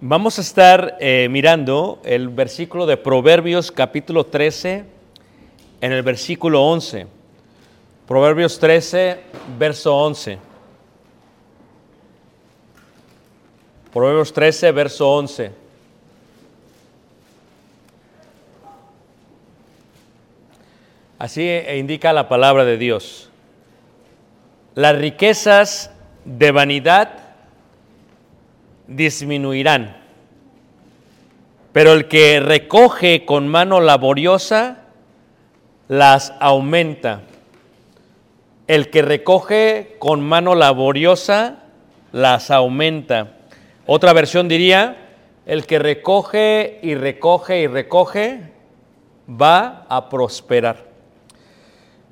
Vamos a estar eh, mirando el versículo de Proverbios capítulo 13 en el versículo 11. Proverbios 13, verso 11. Proverbios 13, verso 11. Así eh, indica la palabra de Dios. Las riquezas de vanidad disminuirán, pero el que recoge con mano laboriosa las aumenta. El que recoge con mano laboriosa las aumenta. Otra versión diría, el que recoge y recoge y recoge va a prosperar.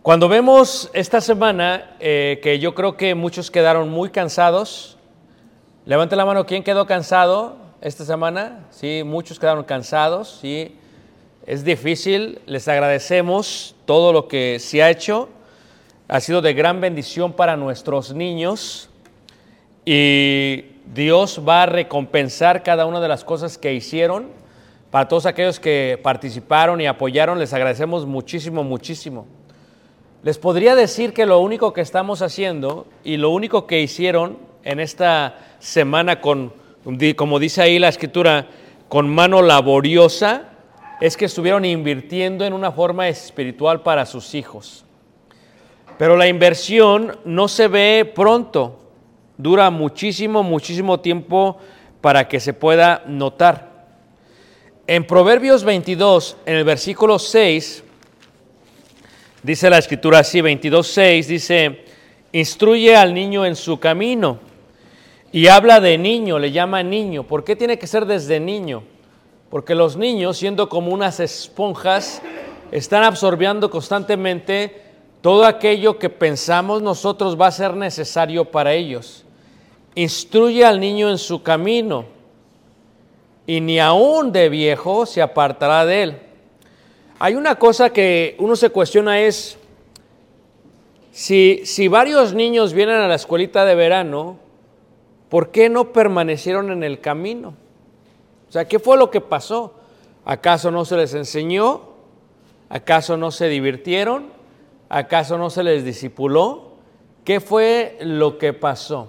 Cuando vemos esta semana, eh, que yo creo que muchos quedaron muy cansados, levante la mano, ¿quién quedó cansado esta semana? Sí, muchos quedaron cansados, sí, es difícil, les agradecemos todo lo que se ha hecho, ha sido de gran bendición para nuestros niños y Dios va a recompensar cada una de las cosas que hicieron. Para todos aquellos que participaron y apoyaron, les agradecemos muchísimo, muchísimo. Les podría decir que lo único que estamos haciendo y lo único que hicieron en esta semana con, como dice ahí la escritura, con mano laboriosa, es que estuvieron invirtiendo en una forma espiritual para sus hijos. Pero la inversión no se ve pronto, dura muchísimo, muchísimo tiempo para que se pueda notar. En Proverbios 22, en el versículo 6, dice la escritura así, 22, 6, dice, instruye al niño en su camino, Y habla de niño, le llama niño. ¿Por qué tiene que ser desde niño? Porque los niños, siendo como unas esponjas, están absorbiendo constantemente todo aquello que pensamos nosotros va a ser necesario para ellos. Instruye al niño en su camino y ni aún de viejo se apartará de él. Hay una cosa que uno se cuestiona es, si, si varios niños vienen a la escuelita de verano, ¿por qué no permanecieron en el camino? O sea, ¿qué fue lo que pasó? ¿Acaso no se les enseñó? ¿Acaso no se divirtieron? ¿Acaso no se les discipuló? ¿Qué fue lo que pasó?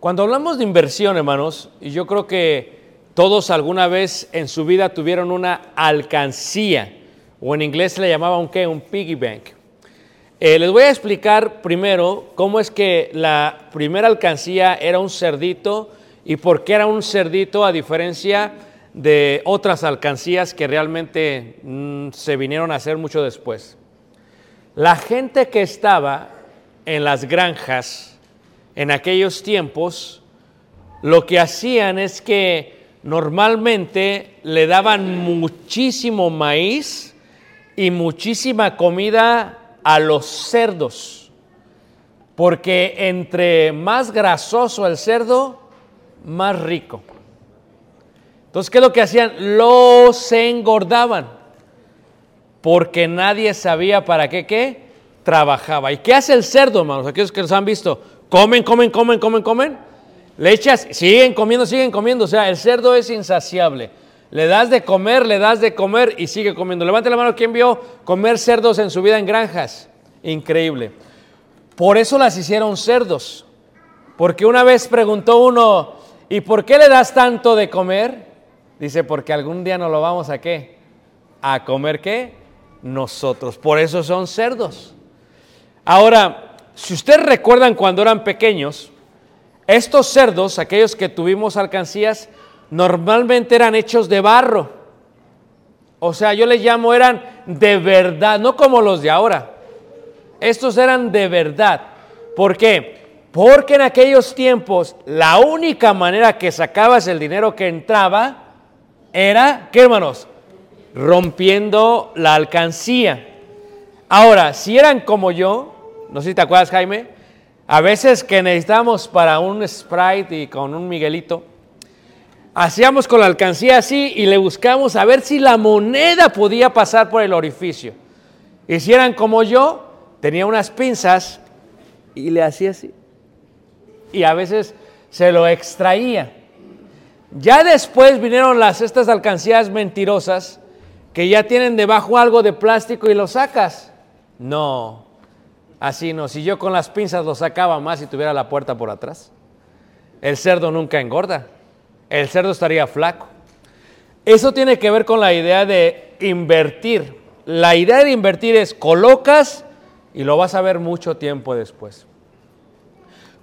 Cuando hablamos de inversión, hermanos, y yo creo que todos alguna vez en su vida tuvieron una alcancía, o en inglés se le llamaba un qué, un piggy bank. Eh, les voy a explicar primero cómo es que la primera alcancía era un cerdito y por qué era un cerdito a diferencia de otras alcancías que realmente mm, se vinieron a hacer mucho después. La gente que estaba en las granjas en aquellos tiempos, lo que hacían es que normalmente le daban muchísimo maíz y muchísima comida a los cerdos, porque entre más grasoso el cerdo, más rico. Entonces, ¿qué es lo que hacían? Los engordaban, porque nadie sabía para qué qué trabajaba. ¿Y qué hace el cerdo, hermanos? Aquellos que los han visto, comen, comen, comen, comen, comen. Le echas, siguen comiendo, siguen comiendo. O sea, el cerdo es insaciable. Le das de comer, le das de comer y sigue comiendo. Levante la mano, ¿quién vio comer cerdos en su vida en granjas? Increíble. Por eso las hicieron cerdos. Porque una vez preguntó uno, ¿y por qué le das tanto de comer? Dice, porque algún día nos lo vamos a qué? ¿A comer qué? Nosotros. Por eso son cerdos. Ahora, si ustedes recuerdan cuando eran pequeños, estos cerdos, aquellos que tuvimos alcancías, normalmente eran hechos de barro. O sea, yo les llamo eran de verdad, no como los de ahora. Estos eran de verdad. ¿Por qué? Porque en aquellos tiempos la única manera que sacabas el dinero que entraba era, ¿qué hermanos? Rompiendo la alcancía. Ahora, si eran como yo, no sé si te acuerdas Jaime, a veces que necesitamos para un Sprite y con un Miguelito, hacíamos con la alcancía así y le buscamos a ver si la moneda podía pasar por el orificio. Y si eran como yo, tenía unas pinzas y le hacía así. Y a veces se lo extraía. Ya después vinieron las estas alcancías mentirosas que ya tienen debajo algo de plástico y lo sacas. No, así no. Si yo con las pinzas lo sacaba más y tuviera la puerta por atrás, el cerdo nunca engorda. El cerdo estaría flaco. Eso tiene que ver con la idea de invertir. La idea de invertir es colocas y lo vas a ver mucho tiempo después.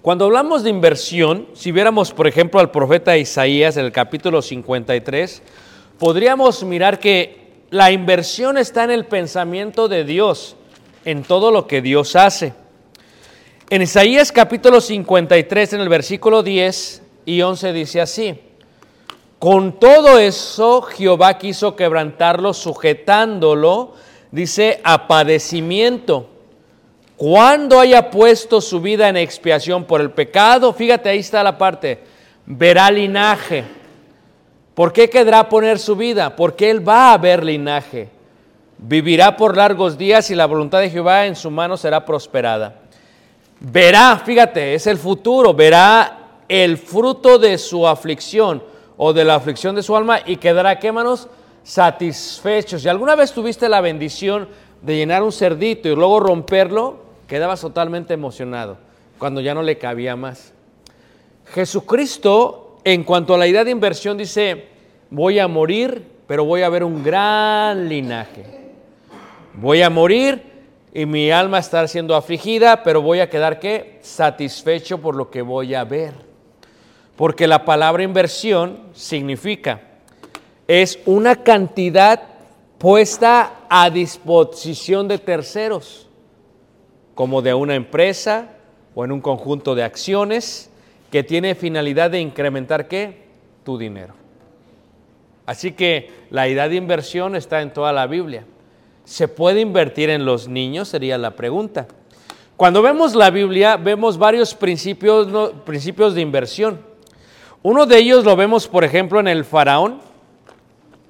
Cuando hablamos de inversión, si viéramos por ejemplo al profeta Isaías en el capítulo 53, podríamos mirar que la inversión está en el pensamiento de Dios, en todo lo que Dios hace. En Isaías capítulo 53, en el versículo 10 y 11 dice así, con todo eso Jehová quiso quebrantarlo, sujetándolo, dice, a padecimiento cuando haya puesto su vida en expiación por el pecado, fíjate, ahí está la parte, verá linaje. ¿Por qué quedará poner su vida? Porque él va a ver linaje. Vivirá por largos días y la voluntad de Jehová en su mano será prosperada. Verá, fíjate, es el futuro, verá el fruto de su aflicción o de la aflicción de su alma y quedará, ¿qué manos? Satisfechos. Si alguna vez tuviste la bendición de llenar un cerdito y luego romperlo, quedabas totalmente emocionado cuando ya no le cabía más. Jesucristo, en cuanto a la idea de inversión, dice, voy a morir, pero voy a ver un gran linaje. Voy a morir y mi alma estará siendo afligida, pero voy a quedar qué? Satisfecho por lo que voy a ver. Porque la palabra inversión significa, es una cantidad puesta a disposición de terceros como de una empresa o en un conjunto de acciones que tiene finalidad de incrementar qué? Tu dinero. Así que la idea de inversión está en toda la Biblia. ¿Se puede invertir en los niños? Sería la pregunta. Cuando vemos la Biblia, vemos varios principios, principios de inversión. Uno de ellos lo vemos, por ejemplo, en el faraón,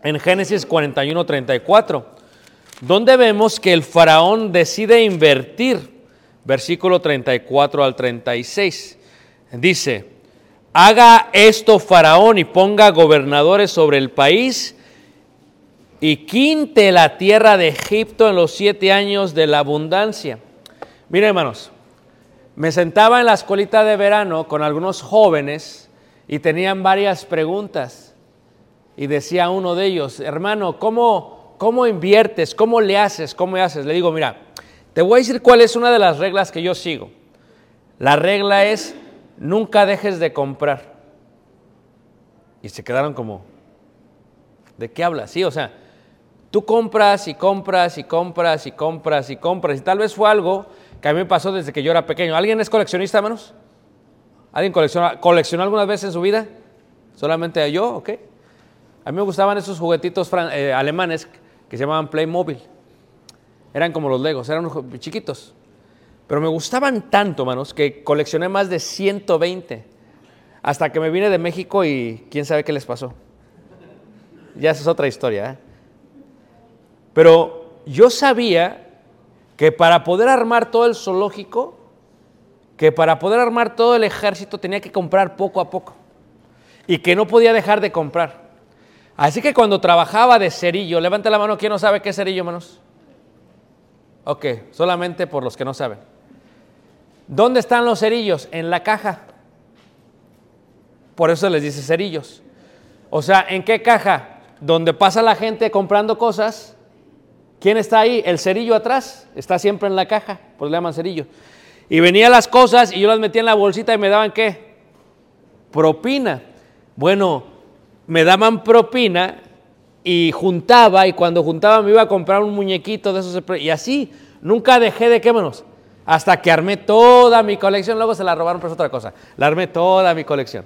en Génesis 41, 34, donde vemos que el faraón decide invertir, versículo 34 al 36. Dice, haga esto faraón y ponga gobernadores sobre el país y quinte la tierra de Egipto en los siete años de la abundancia. Miren hermanos, me sentaba en la escuelita de verano con algunos jóvenes y tenían varias preguntas. Y decía uno de ellos, hermano, ¿cómo, cómo inviertes? ¿Cómo le haces? ¿Cómo le haces? Le digo, mira, te voy a decir cuál es una de las reglas que yo sigo. La regla es, nunca dejes de comprar. Y se quedaron como, ¿de qué hablas? Sí, o sea, tú compras y compras y compras y compras y compras. Y tal vez fue algo que a mí me pasó desde que yo era pequeño. ¿Alguien es coleccionista, hermanos? ¿Alguien colecciona, coleccionó alguna vez en su vida? ¿Solamente yo? ¿Ok? A mí me gustaban esos juguetitos eh, alemanes que se llamaban Playmobil. Eran como los Legos, eran chiquitos. Pero me gustaban tanto, hermanos, que coleccioné más de 120. Hasta que me vine de México y quién sabe qué les pasó. Ya esa es otra historia. ¿eh? Pero yo sabía que para poder armar todo el zoológico, que para poder armar todo el ejército tenía que comprar poco a poco. Y que no podía dejar de comprar. Así que cuando trabajaba de cerillo, levante la mano, ¿quién no sabe qué es cerillo, hermanos? Ok, solamente por los que no saben. ¿Dónde están los cerillos? En la caja. Por eso les dice cerillos. O sea, ¿en qué caja? Donde pasa la gente comprando cosas. ¿Quién está ahí? El cerillo atrás. Está siempre en la caja. Por eso le llaman cerillo. Y venían las cosas y yo las metía en la bolsita y me daban qué? Propina. Bueno, me daban propina y juntaba y cuando juntaba me iba a comprar un muñequito de esos. Y así, nunca dejé de qué menos. Hasta que armé toda mi colección. Luego se la robaron, pero es otra cosa. La armé toda mi colección.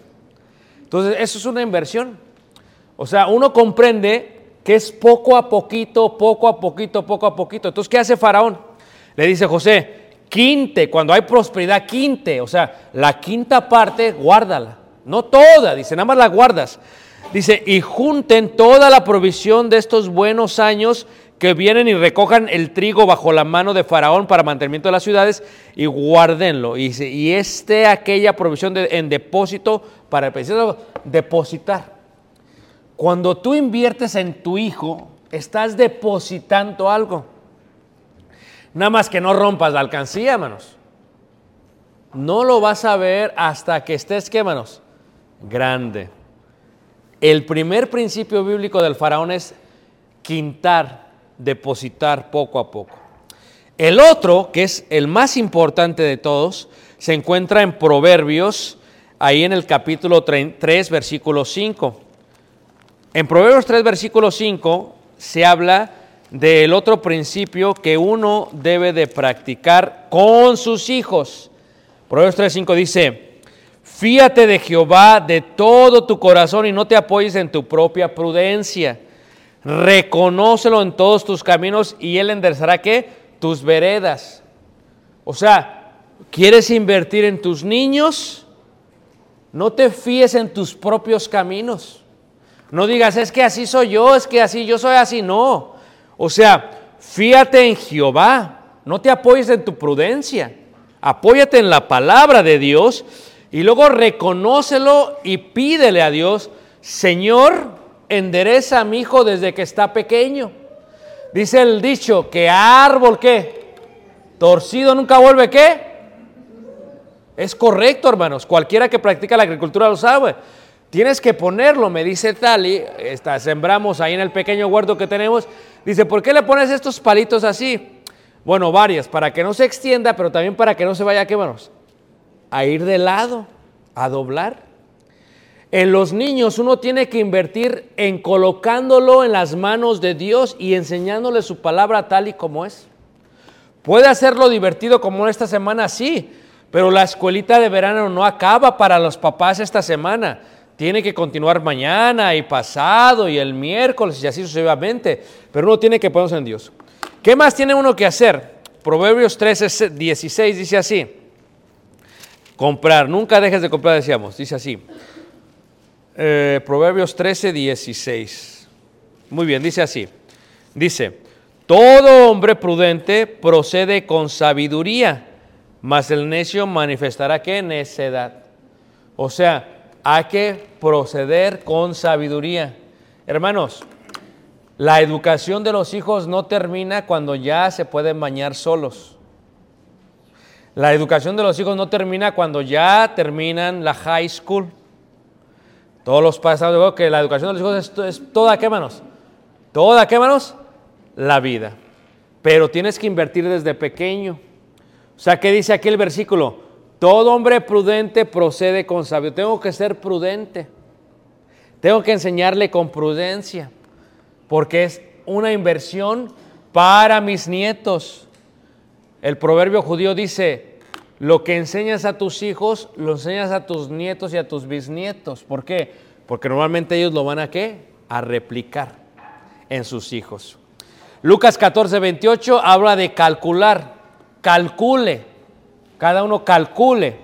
Entonces, eso es una inversión. O sea, uno comprende que es poco a poquito, poco a poquito, poco a poquito. Entonces, ¿qué hace Faraón? Le dice José, quinte, cuando hay prosperidad, quinte. O sea, la quinta parte, guárdala. No toda, dice, nada más la guardas. Dice, y junten toda la provisión de estos buenos años que vienen y recojan el trigo bajo la mano de Faraón para mantenimiento de las ciudades y guárdenlo. Y, dice, y esté aquella provisión en depósito para el preciso depositar. Cuando tú inviertes en tu hijo, estás depositando algo. Nada más que no rompas la alcancía, hermanos. No lo vas a ver hasta que estés, ¿qué, hermanos? Grande. El primer principio bíblico del faraón es quintar, depositar poco a poco. El otro, que es el más importante de todos, se encuentra en Proverbios, ahí en el capítulo 3, versículo 5. En Proverbios 3, versículo 5, se habla del otro principio que uno debe de practicar con sus hijos. Proverbios 3, 5 dice, fíate de Jehová de todo tu corazón y no te apoyes en tu propia prudencia. Reconócelo en todos tus caminos y él enderezará qué? Tus veredas. O sea, ¿quieres invertir en tus niños? No te fíes en tus propios caminos. No digas, es que así soy yo, es que así yo soy así. No. O sea, fíate en Jehová. No te apoyes en tu prudencia. Apóyate en la palabra de Dios y luego reconócelo y pídele a Dios, Señor, endereza a mi hijo desde que está pequeño. Dice el dicho que árbol que torcido nunca vuelve qué. Es correcto, hermanos. Cualquiera que practica la agricultura lo sabe. Tienes que ponerlo, me dice Tali, está, sembramos ahí en el pequeño huerto que tenemos. Dice, ¿por qué le pones estos palitos así? Bueno, varias, para que no se extienda, pero también para que no se vaya, ¿qué manos? A ir de lado, a doblar. En los niños uno tiene que invertir en colocándolo en las manos de Dios y enseñándole su palabra tal y como es. Puede hacerlo divertido como esta semana, sí, Pero la escuelita de verano no acaba para los papás esta semana. Tiene que continuar mañana y pasado y el miércoles y así sucesivamente. Pero uno tiene que ponerse en Dios. ¿Qué más tiene uno que hacer? Proverbios 13, 16 dice así. Comprar, nunca dejes de comprar, decíamos, dice así. Eh, Proverbios 13, 16. Muy bien, dice así. Dice, todo hombre prudente procede con sabiduría, mas el necio manifestará que necedad. O sea, hay que proceder con sabiduría. Hermanos, la educación de los hijos no termina cuando ya se pueden bañar solos. La educación de los hijos no termina cuando ya terminan la high school. Todos los pasados digo que la educación de los hijos es, es toda, ¿qué manos? Toda, ¿qué manos? La vida. Pero tienes que invertir desde pequeño. O sea, ¿qué dice aquí el versículo? Todo hombre prudente procede con sabio. Tengo que ser prudente. Tengo que enseñarle con prudencia. Porque es una inversión para mis nietos. El proverbio judío dice, lo que enseñas a tus hijos, lo enseñas a tus nietos y a tus bisnietos. ¿Por qué? Porque normalmente ellos lo van a qué? A replicar en sus hijos. Lucas 14, 28 habla de calcular. Calcule. Cada uno calcule.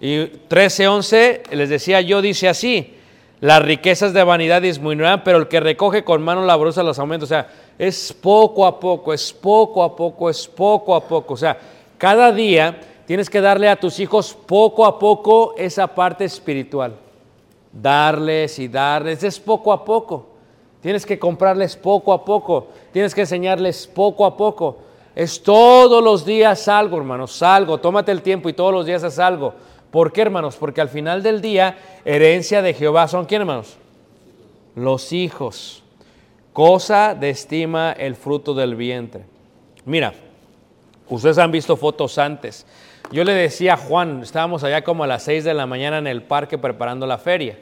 Y 13, 11 les decía yo, dice así. Las riquezas de vanidad disminuirán, pero el que recoge con mano laborosa los aumenta. O sea, es poco a poco, es poco a poco, es poco a poco. O sea, cada día tienes que darle a tus hijos poco a poco esa parte espiritual. Darles y darles, es poco a poco. Tienes que comprarles poco a poco. Tienes que enseñarles poco a poco. Es todos los días algo, hermanos, algo. Tómate el tiempo y todos los días haz algo. ¿Por qué, hermanos? Porque al final del día, herencia de Jehová son quién, hermanos? Los hijos. Cosa de estima el fruto del vientre. Mira, ustedes han visto fotos antes. Yo le decía a Juan, estábamos allá como a las 6 de la mañana en el parque preparando la feria.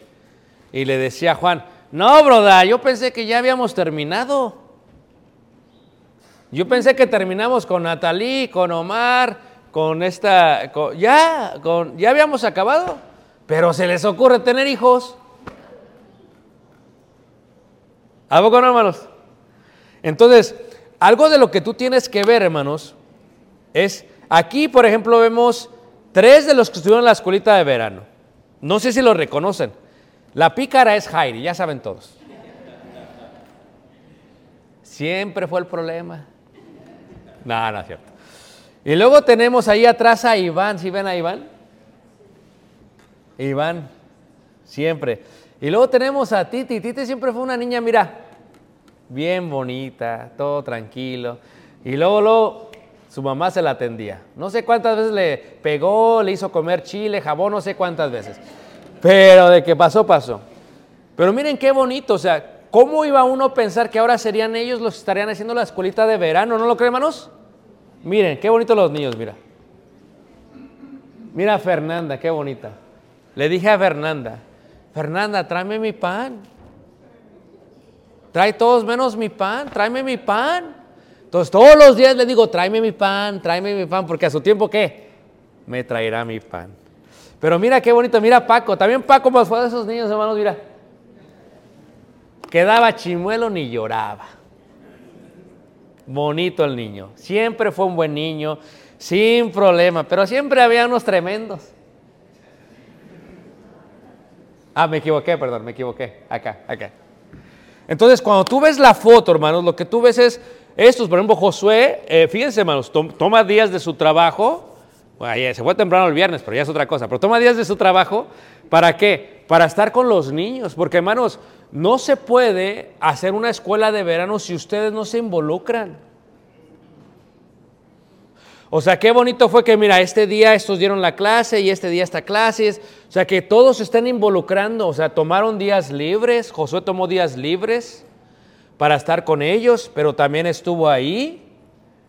Y le decía a Juan, no, broda, yo pensé que ya habíamos terminado. Yo pensé que terminamos con Natalí, con Omar, con esta, ya, ya habíamos acabado, pero se les ocurre tener hijos. ¿A poco no, hermanos? Entonces, algo de lo que tú tienes que ver, hermanos, es, aquí, por ejemplo, vemos tres de los que estuvieron en la escuelita de verano. No sé si lo reconocen. La pícara es Jairi, ya saben todos. Siempre fue el problema. No, no es cierto. Y luego tenemos ahí atrás a Iván, ¿sí ven a Iván? Iván, siempre. Y luego tenemos a Titi. Titi siempre fue una niña, mira, bien bonita, todo tranquilo. Y luego, luego su mamá se la atendía. No sé cuántas veces le pegó, le hizo comer chile, jabón, no sé cuántas veces. Pero de que pasó, pasó. Pero miren qué bonito, o sea, ¿cómo iba uno a pensar que ahora serían ellos los que estarían haciendo la escuelita de verano? ¿No lo creen, hermanos? Miren, qué bonitos los niños, mira. Mira a Fernanda, qué bonita. Le dije a Fernanda, Fernanda, tráeme mi pan. Trae todos menos mi pan, tráeme mi pan. Entonces todos los días le digo, tráeme mi pan, tráeme mi pan, porque a su tiempo, ¿qué? Me traerá mi pan. Pero mira qué bonito, mira Paco, también Paco más fue de esos niños, hermanos, mira. Quedaba chimuelo ni lloraba. Bonito el niño, siempre fue un buen niño, sin problema, pero siempre había unos tremendos. Ah, me equivoqué, perdón, me equivoqué. Acá, acá. Entonces, cuando tú ves la foto, hermanos, lo que tú ves es estos, por ejemplo, Josué, eh, fíjense, hermanos, tom- toma días de su trabajo, se fue temprano el viernes, pero ya es otra cosa, pero toma días de su trabajo, ¿para qué? Para estar con los niños, porque hermanos, no se puede hacer una escuela de verano si ustedes no se involucran. O sea, qué bonito fue que, mira, este día estos dieron la clase y este día esta clase. O sea, que todos se están involucrando. O sea, tomaron días libres. Josué tomó días libres para estar con ellos, pero también estuvo ahí.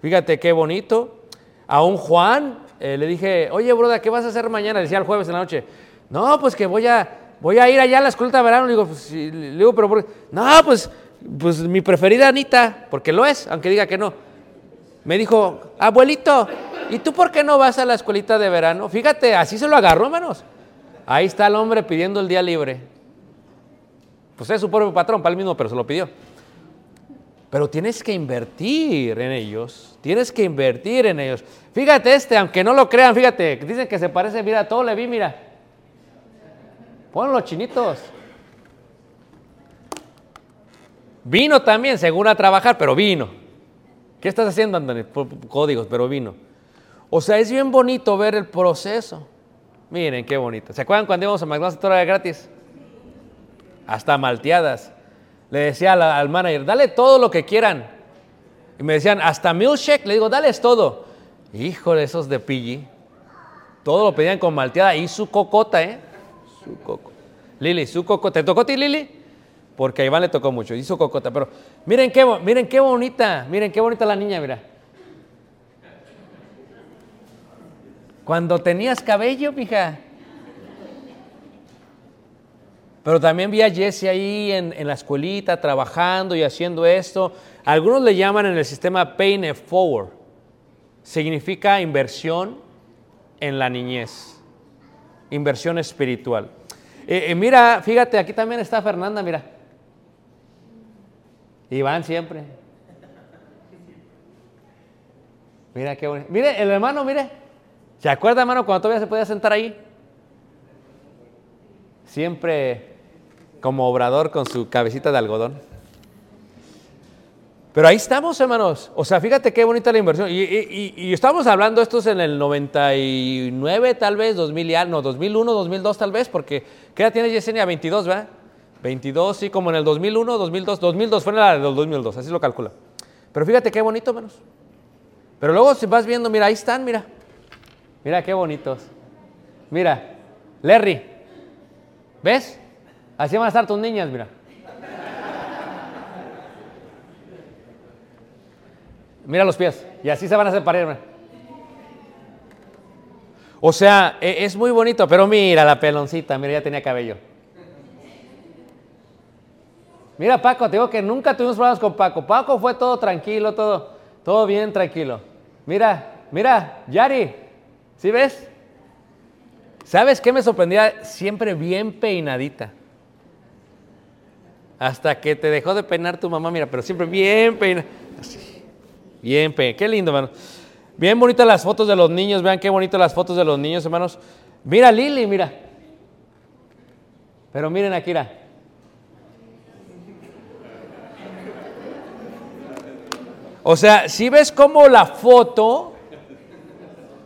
Fíjate qué bonito. A un Juan eh, le dije, oye, broda, ¿qué vas a hacer mañana? Le decía el jueves en la noche. No, pues que voy a, voy a ir allá a la escuela de verano. Le digo, pues, le digo, pero ¿por qué?". No, pues, pues mi preferida Anita, porque lo es, aunque diga que no. Me dijo, abuelito, ¿y tú por qué no vas a la escuelita de verano? Fíjate, así se lo agarró, hermanos. Ahí está el hombre pidiendo el día libre. Pues es su propio patrón, para el mismo, pero se lo pidió. Pero tienes que invertir en ellos. Tienes que invertir en ellos. Fíjate este, aunque no lo crean, fíjate, dicen que se parece, mira, todo le vi, mira. Pon los chinitos. Vino también, según a trabajar, pero vino. ¿Qué estás haciendo, por Códigos, pero vino. O sea, es bien bonito ver el proceso. Miren qué bonito. ¿Se acuerdan cuando íbamos a McDonald's todo era gratis? Hasta malteadas. Le decía al, manager, dale todo lo que quieran. Y me decían, hasta milkshake. Le digo, dales todo. Híjole, esos de Pidgey. Todo lo pedían con malteada y su cocota, ¿eh? Su coco. Lili, su cocota. ¿Te tocó a ti, Lili? Porque a Iván le tocó mucho. Y su cocota. Pero miren qué, miren qué bonita. Miren qué bonita la niña, mira. Cuando tenías cabello, mija. Pero también vi a Jesse ahí en, en la escuelita trabajando y haciendo esto. Algunos le llaman en el sistema Paying It Forward. Significa inversión en la niñez. Inversión espiritual. Eh, eh, mira, fíjate, aquí también está Fernanda, mira. Iván siempre. Mira qué bonito. Mire, el hermano, mire. ¿Se acuerda, hermano, cuando todavía se podía sentar ahí? Siempre como obrador con su cabecita de algodón. Pero ahí estamos, hermanos. O sea, fíjate qué bonita la inversión. Y, estamos hablando estos en el 99, tal vez, 2000 y no, 2001, 2002, tal vez, porque ¿qué edad tiene Yesenia? 22, ¿verdad? 22, sí, como en el 2001, 2002, 2002, fue en la del 2002, así lo calcula. Pero fíjate qué bonito, hermanos. Pero luego si vas viendo, mira, ahí están, mira. Mira qué bonitos. Mira, Larry, ¿ves? Así van a estar tus niñas, mira. Mira los pies. Y así se van a separar. O sea, e- es muy bonito, pero mira la peloncita, mira, ya tenía cabello. Mira, Paco, te digo que nunca tuvimos problemas con Paco. Paco fue todo tranquilo, todo, todo bien tranquilo. Mira, mira, Yari, ¿sí ves? ¿Sabes qué me sorprendía? Siempre bien peinadita. Hasta que te dejó de peinar tu mamá, mira, pero siempre bien peinada. Bien peinada. Qué lindo, hermano. Bien bonitas las fotos de los niños. Vean qué bonitas las fotos de los niños, hermanos. Mira, Lili, mira. Pero miren aquí, mira. O sea, si ves cómo la foto,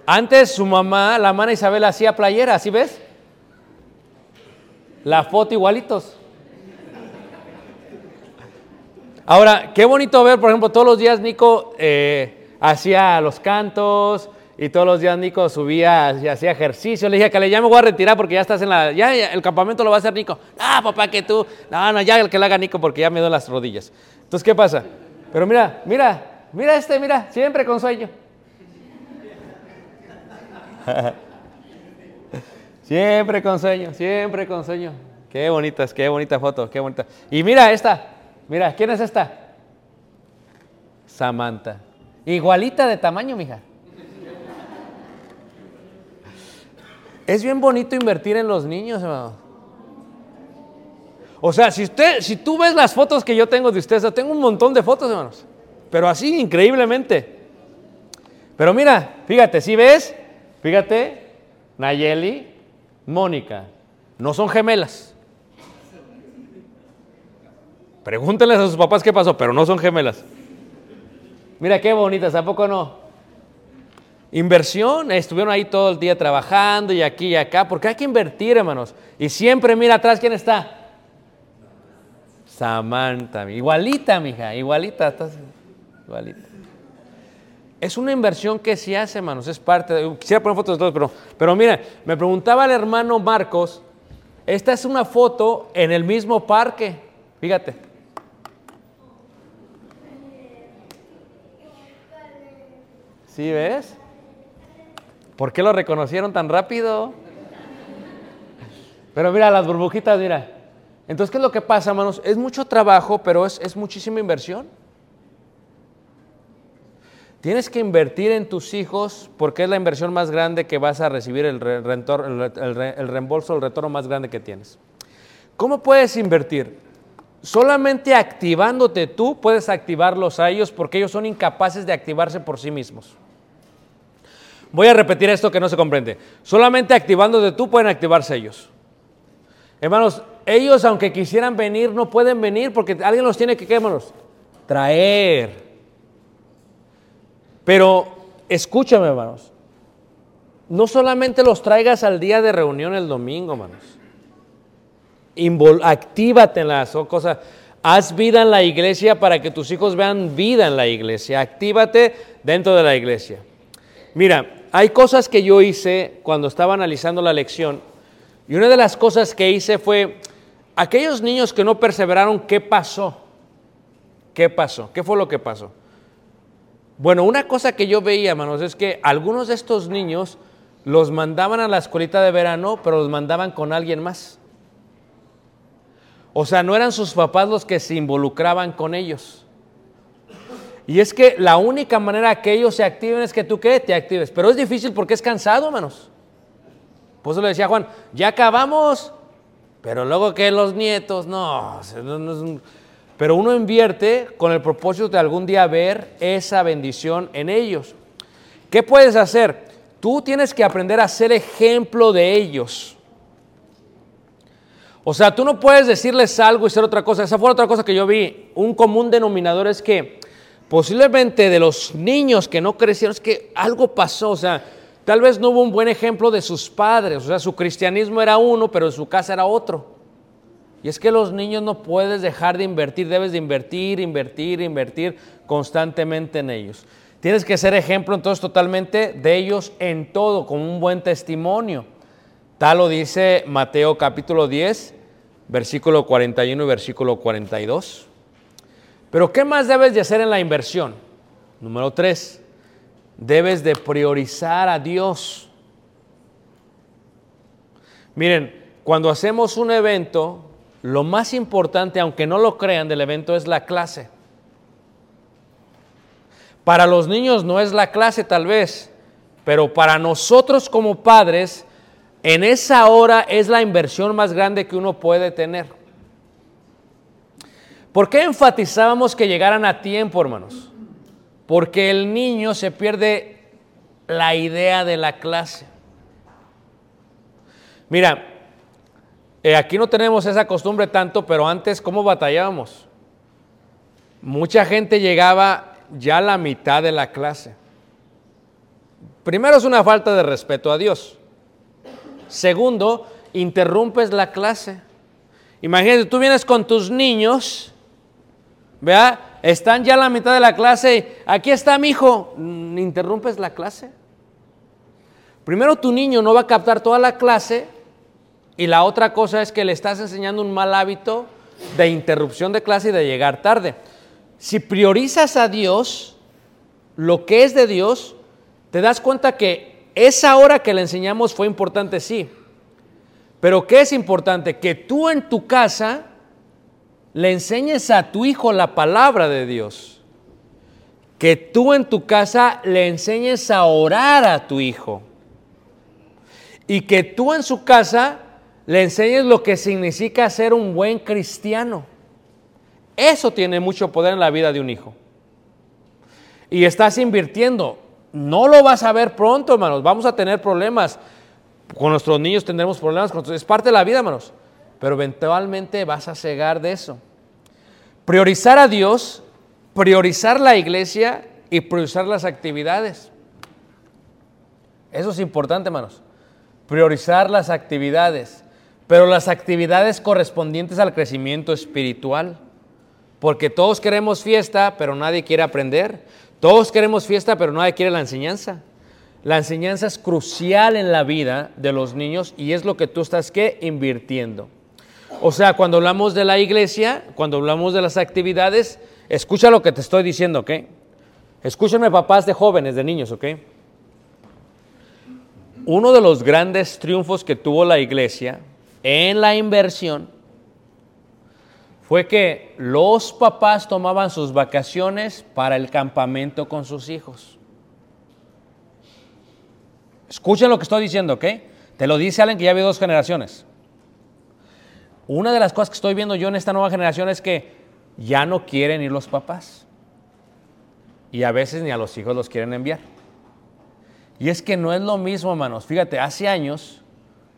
antes su mamá, la hermana Isabel, hacía playera, ¿sí ves? La foto igualitos. Ahora, qué bonito ver, por ejemplo, todos los días Nico eh, hacía los cantos y todos los días Nico subía y hacía ejercicio. Le dije que le ya me voy a retirar porque ya estás en la. Ya, el campamento lo va a hacer Nico. Ah, papá, que tú. No, no, ya el que lo haga Nico porque ya me duelen las rodillas. Entonces, ¿qué pasa? Pero mira, mira, mira este, mira, siempre con sueño. siempre con sueño, siempre con sueño. Qué bonitas, qué bonita foto, qué bonita. Y mira esta, mira, ¿quién es esta? Samantha. Igualita de tamaño, mija. Es bien bonito invertir en los niños, hermano. O sea, si usted, si tú ves las fotos que yo tengo de ustedes, yo tengo un montón de fotos, hermanos. Pero así, increíblemente. Pero mira, fíjate, si ves, fíjate, Nayeli, Mónica, no son gemelas. Pregúntenles a sus papás qué pasó, pero no son gemelas. Mira qué bonitas, ¿a poco no? Inversión, estuvieron ahí todo el día trabajando y aquí y acá, porque hay que invertir, hermanos. Y siempre mira atrás quién está. Samantha, igualita, mija, igualita, estás igualita. Es una inversión que se hace, hermanos, es parte de... Quisiera poner fotos de todos, pero, pero mira, me preguntaba el hermano Marcos, esta es una foto en el mismo parque, fíjate. ¿Sí ves? ¿Por qué lo reconocieron tan rápido? Pero mira, las burbujitas, mira. Entonces, ¿qué es lo que pasa, hermanos? Es mucho trabajo, pero es, muchísima inversión. Tienes que invertir en tus hijos porque es la inversión más grande que vas a recibir, el reembolso, el retorno más grande que tienes. ¿Cómo puedes invertir? Solamente activándote tú puedes activarlos a ellos porque ellos son incapaces de activarse por sí mismos. Voy a repetir esto que no se comprende. Solamente activándote tú pueden activarse ellos. Hermanos, ellos aunque quisieran venir no pueden venir porque alguien los tiene que, ¿qué, hermanos? Traer. Pero escúchame, hermanos. No solamente los traigas al día de reunión el domingo, hermanos. Invol- actívate en las cosas. Haz vida en la iglesia para que tus hijos vean vida en la iglesia. Actívate dentro de la iglesia. Mira, hay cosas que yo hice cuando estaba analizando la lección. Y una de las cosas que hice fue, aquellos niños que no perseveraron, ¿qué pasó? ¿Qué pasó? ¿Qué fue lo que pasó? Bueno, una cosa que yo veía, hermanos, es que algunos de estos niños los mandaban a la escuelita de verano, pero los mandaban con alguien más. O sea, no eran sus papás los que se involucraban con ellos. Y es que la única manera que ellos se activen es que tú qué, te actives. Pero es difícil porque es cansado, hermanos. Por eso le decía a Juan, ya acabamos, pero luego que los nietos, no, pero uno invierte con el propósito de algún día ver esa bendición en ellos. ¿Qué puedes hacer? Tú tienes que aprender a ser ejemplo de ellos. O sea, tú no puedes decirles algo y ser otra cosa. Esa fue otra cosa que yo vi. Un común denominador es que posiblemente de los niños que no crecieron, es que algo pasó. O sea, tal vez no hubo un buen ejemplo de sus padres. O sea, su cristianismo era uno, pero en su casa era otro. Y es que los niños no puedes dejar de invertir, debes de invertir, invertir, invertir constantemente en ellos. Tienes que ser ejemplo entonces totalmente de ellos en todo, con un buen testimonio. Tal lo dice Mateo capítulo 10, versículo 41 y versículo 42. Pero ¿qué más debes de hacer en la inversión? Número 3, debes de priorizar a Dios. Miren, cuando hacemos un evento, lo más importante, aunque no lo crean, del evento es la clase. Para los niños no es la clase tal vez, pero para nosotros como padres, en esa hora es la inversión más grande que uno puede tener. ¿Por qué enfatizábamos que llegaran a tiempo, hermanos? Porque el niño se pierde la idea de la clase. Mira, eh, aquí no tenemos esa costumbre tanto, pero antes, ¿cómo batallábamos? Mucha gente llegaba ya a la mitad de la clase. Primero es una falta de respeto a Dios. Segundo, interrumpes la clase. Imagínate, tú vienes con tus niños, vea, están ya a la mitad de la clase, aquí está mi hijo, Mm, interrumpes la clase. Primero tu niño no va a captar toda la clase y la otra cosa es que le estás enseñando un mal hábito de interrupción de clase y de llegar tarde. Si priorizas a Dios, lo que es de Dios, te das cuenta que esa hora que le enseñamos fue importante, sí. Pero ¿qué es importante? Que tú en tu casa le enseñes a tu hijo la palabra de Dios. Que tú en tu casa le enseñes a orar a tu hijo. Y que tú en su casa le enseñes lo que significa ser un buen cristiano. Eso tiene mucho poder en la vida de un hijo. Y estás invirtiendo. No lo vas a ver pronto, hermanos. Vamos a tener problemas. Con nuestros niños tendremos problemas. Es parte de la vida, hermanos. Pero eventualmente vas a cegar de eso. Priorizar a Dios, priorizar la iglesia y priorizar las actividades. Eso es importante, hermanos. Priorizar las actividades, pero las actividades correspondientes al crecimiento espiritual. Porque todos queremos fiesta, pero nadie quiere aprender. Todos queremos fiesta, pero nadie quiere la enseñanza. La enseñanza es crucial en la vida de los niños y es lo que tú estás invirtiendo. O sea, cuando hablamos de la iglesia, cuando hablamos de las actividades, escucha lo que te estoy diciendo, ¿ok? Escúchenme papás de jóvenes, de niños, ¿ok? Uno de los grandes triunfos que tuvo la iglesia en la inversión fue que los papás tomaban sus vacaciones para el campamento con sus hijos. Escuchen lo que estoy diciendo, ¿ok? Te lo dice alguien que ya vive dos generaciones. Una de las cosas que estoy viendo yo en esta nueva generación es que ya no quieren ir los papás. Y a veces ni a los hijos los quieren enviar. Y es que no es lo mismo, hermanos. Fíjate, hace años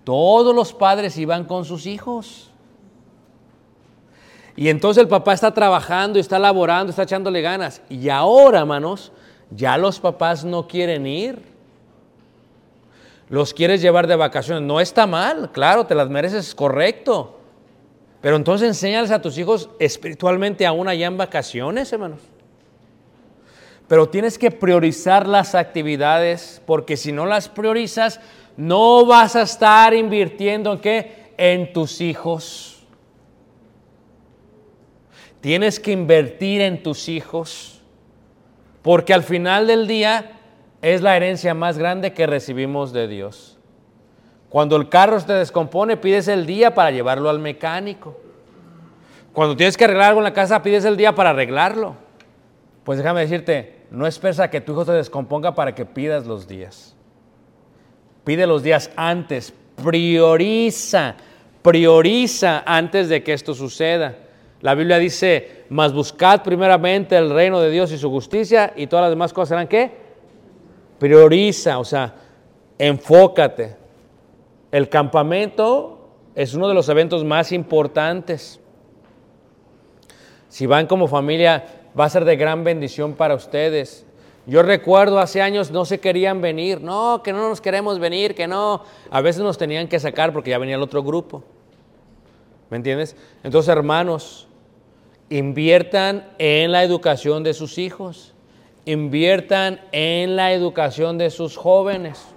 todos los padres iban con sus hijos. Y entonces el papá está trabajando, está laborando, está echándole ganas. Y ahora, hermanos, ya los papás no quieren ir. Los quieres llevar de vacaciones. No está mal, claro, te las mereces, es correcto. Pero entonces enséñales a tus hijos espiritualmente aún allá en vacaciones, hermanos. Pero tienes que priorizar las actividades porque si no las priorizas, no vas a estar invirtiendo en qué? En tus hijos. Tienes que invertir en tus hijos porque al final del día es la herencia más grande que recibimos de Dios. Cuando el carro se descompone, pides el día para llevarlo al mecánico. Cuando tienes que arreglar algo en la casa, pides el día para arreglarlo. Pues déjame decirte, no esperes a que tu hijo se descomponga para que pidas los días. Pide los días antes, prioriza, prioriza antes de que esto suceda. La Biblia dice, mas buscad primeramente el reino de Dios y su justicia y todas las demás cosas serán qué? Prioriza, o sea, enfócate. El campamento es uno de los eventos más importantes. Si van como familia, va a ser de gran bendición para ustedes. Yo recuerdo hace años no se querían venir, no, que no nos queremos venir, que no. A veces nos tenían que sacar porque ya venía el otro grupo. ¿Me entiendes? Entonces, hermanos, inviertan en la educación de sus hijos, inviertan en la educación de sus jóvenes,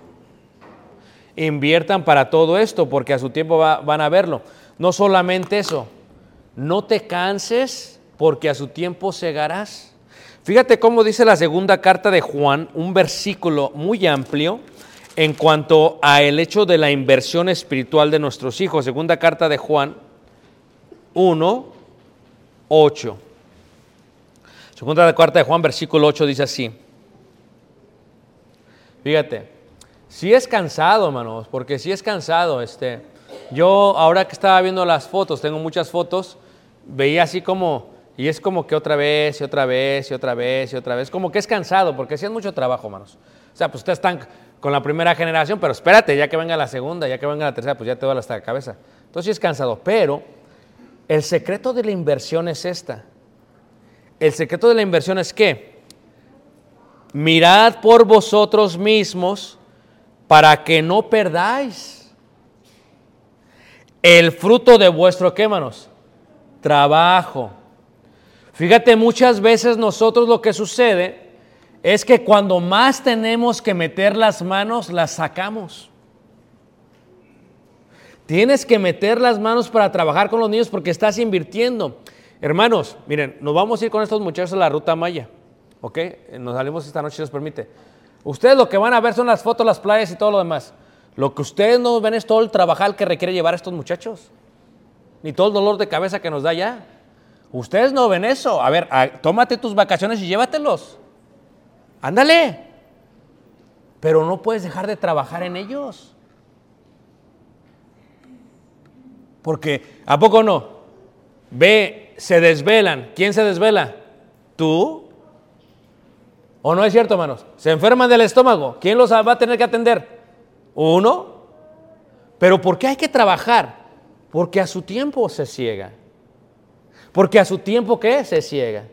inviertan para todo esto porque a su tiempo va- van a verlo. No solamente eso, no te canses porque a su tiempo segarás. Fíjate cómo dice la segunda carta de Juan, un versículo muy amplio en cuanto a el hecho de la inversión espiritual de nuestros hijos. Segunda carta de Juan 1, 8. Segunda carta de Juan, versículo 8 dice así. Fíjate, si es cansado, hermanos, porque si es cansado, este, yo ahora que estaba viendo las fotos, tengo muchas fotos, veía así como, y es como que otra vez, y otra vez, y otra vez, y otra vez, como que es cansado, porque sí es mucho trabajo, hermanos. O sea, pues ustedes están con la primera generación, pero espérate, ya que venga la segunda, ya que venga la tercera, pues ya te duele hasta la cabeza. Entonces sí es cansado, pero el secreto de la inversión es esta. El secreto de la inversión es que mirad por vosotros mismos para que no perdáis el fruto de vuestro, ¿qué? Trabajo. Fíjate, muchas veces nosotros lo que sucede es que cuando más tenemos que meter las manos, las sacamos. Tienes que meter las manos para trabajar con los niños porque estás invirtiendo. Hermanos, miren, nos vamos a ir con estos muchachos a la ruta Maya. ¿Ok? Nos salimos esta noche, si nos permite. Ustedes lo que van a ver son las fotos, las playas y todo lo demás. Lo que ustedes no ven es todo el trabajar que requiere llevar a estos muchachos. Ni todo el dolor de cabeza que nos da ya. Ustedes no ven eso. A ver, tómate tus vacaciones y llévatelos. Ándale. Pero no puedes dejar de trabajar en ellos. Porque, ¿a poco no? Ve, se desvelan. ¿Quién se desvela? ¿Tú? ¿O no es cierto, hermanos? Se enferman del estómago. ¿Quién los va a tener que atender? ¿Uno? Pero ¿por qué hay que trabajar? Porque a su tiempo se ciega. Porque a su tiempo, ¿qué? Se ciega.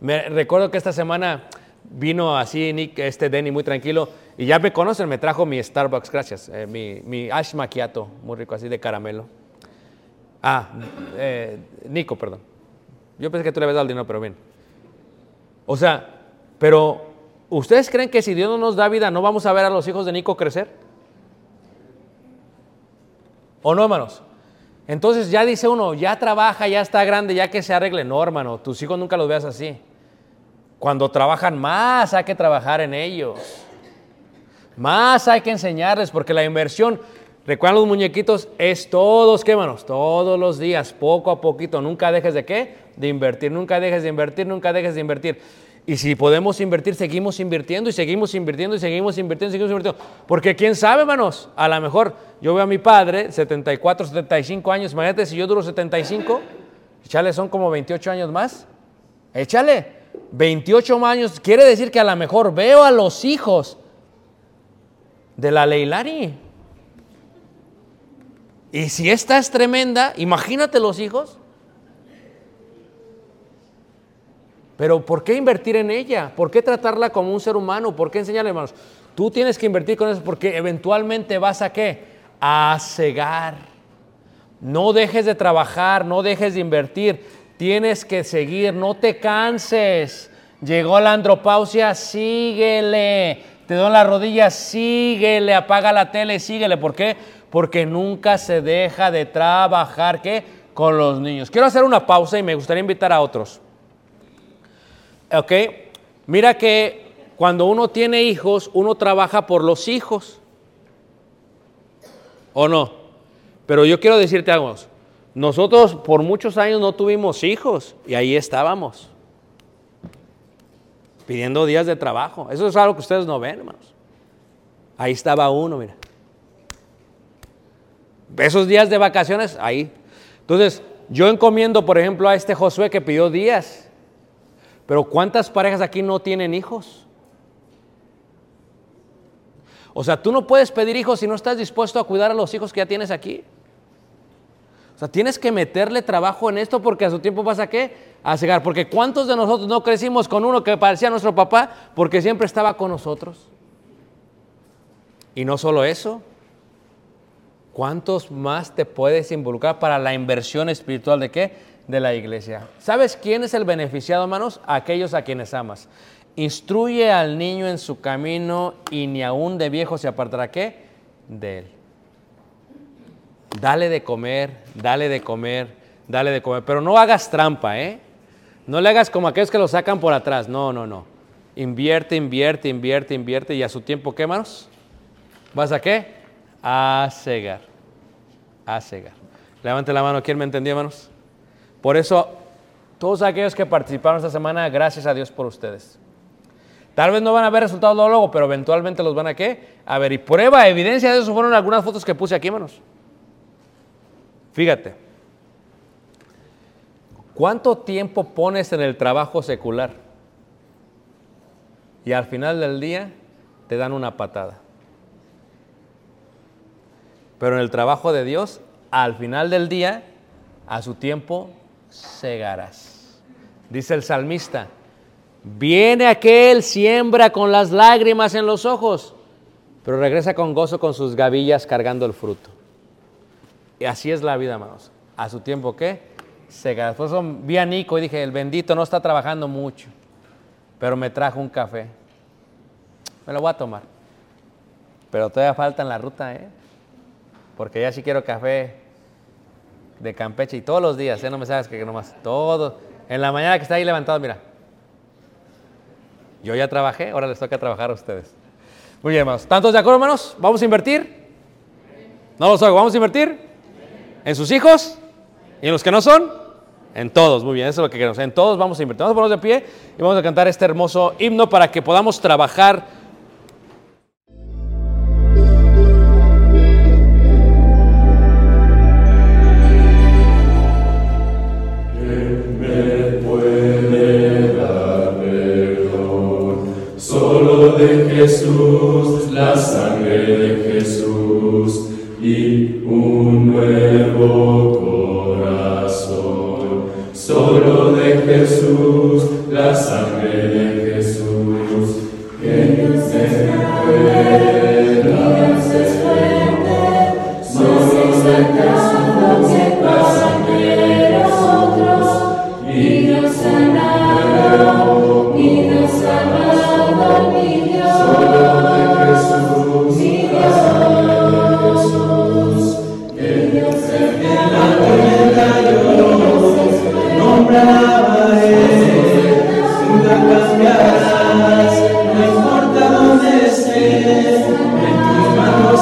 Me recuerdo que esta semana vino así Nick, este Denny muy tranquilo y ya me conocen, me trajo mi Starbucks, gracias, eh, mi, mi Ash Macchiato, muy rico, así de caramelo. Ah, eh, Nico, perdón. Yo pensé que tú le habías dado el dinero, pero bien. O sea, pero ¿ustedes creen que si Dios no nos da vida no vamos a ver a los hijos de Nico crecer? ¿O no, hermanos? Entonces ya dice uno, ya trabaja, ya está grande, ya que se arregle. No, hermano, tus hijos nunca los veas así. Cuando trabajan más hay que trabajar en ellos. Más hay que enseñarles porque la inversión, ¿Recuerdan los muñequitos? Es todos, ¿qué manos? Todos los días, poco a poquito. Nunca dejes de qué? De invertir, nunca dejes de invertir, nunca dejes de invertir. Y si podemos invertir, seguimos invirtiendo y seguimos invirtiendo y seguimos invirtiendo y seguimos invirtiendo. Porque quién sabe, hermanos, a lo mejor yo veo a mi padre, 74, 75 años, imagínate si yo duro 75, échale, son como 28 años más. Échale, 28 años, quiere decir que a lo mejor veo a los hijos de la Leilani. Y si esta es tremenda, imagínate los hijos. Pero ¿por qué invertir en ella? ¿Por qué tratarla como un ser humano? ¿Por qué enseñarle, hermanos? Tú tienes que invertir con eso porque eventualmente vas a qué? A cegar. No dejes de trabajar, no dejes de invertir. Tienes que seguir, no te canses. Llegó la andropausia, síguele. Te doy la rodilla, síguele. Apaga la tele, síguele. ¿Por qué? Porque nunca se deja de trabajar, ¿qué? Con los niños. Quiero hacer una pausa y me gustaría invitar a otros. ¿Ok? Mira que cuando uno tiene hijos, uno trabaja por los hijos. ¿O no? Pero yo quiero decirte algo. Nosotros por muchos años no tuvimos hijos y ahí estábamos. Pidiendo días de trabajo. Eso es algo que ustedes no ven, hermanos. Ahí estaba uno, mira. Esos días de vacaciones, ahí. Entonces, yo encomiendo, por ejemplo, a este Josué que pidió días. Pero ¿cuántas parejas aquí no tienen hijos? O sea, tú no puedes pedir hijos si no estás dispuesto a cuidar a los hijos que ya tienes aquí. O sea, tienes que meterle trabajo en esto porque a su tiempo vas a qué? A cegar. Porque ¿cuántos de nosotros no crecimos con uno que parecía nuestro papá porque siempre estaba con nosotros? Y no solo eso, ¿cuántos más te puedes involucrar para la inversión espiritual de qué? De la iglesia. ¿Sabes quién es el beneficiado, hermanos? Aquellos a quienes amas. Instruye al niño en su camino y ni aún de viejo se apartará qué? De él. Dale de comer, dale de comer, dale de comer. Pero no hagas trampa, ¿eh? No le hagas como aquellos que lo sacan por atrás. No, no, no. Invierte, invierte, invierte, invierte y a su tiempo, ¿qué, hermanos? ¿Vas a qué? A cegar. A cegar. Levante la mano, ¿quién me entendió, hermanos? Por eso, todos aquellos que participaron esta semana, gracias a Dios por ustedes. Tal vez no van a ver resultados luego, pero eventualmente los van a qué? A ver, y prueba, evidencia de eso fueron algunas fotos que puse aquí, hermanos. Fíjate. ¿Cuánto tiempo pones en el trabajo secular? Y al final del día te dan una patada. Pero en el trabajo de Dios, al final del día, a su tiempo, segarás. Dice el salmista, viene aquel, siembra con las lágrimas en los ojos, pero regresa con gozo con sus gavillas cargando el fruto. Y así es la vida, hermanos. A su tiempo, ¿qué? Segarás. Por eso vi a Nico y dije, el bendito no está trabajando mucho, pero me trajo un café. Me lo voy a tomar. Pero todavía falta en la ruta, ¿eh? Porque ya sí quiero café de Campeche y todos los días, ¿eh? No me sabes que nomás, todo. En la mañana que está ahí levantado, mira. Yo ya trabajé, ahora les toca trabajar a ustedes. Muy bien, hermanos. ¿Tantos de acuerdo, hermanos? ¿Vamos a invertir? No los hago, ¿vamos a invertir? ¿En sus hijos? ¿Y en los que no son? En todos, muy bien, eso es lo que queremos. En todos vamos a invertir. Vamos a ponernos de pie y vamos a cantar este hermoso himno para que podamos trabajar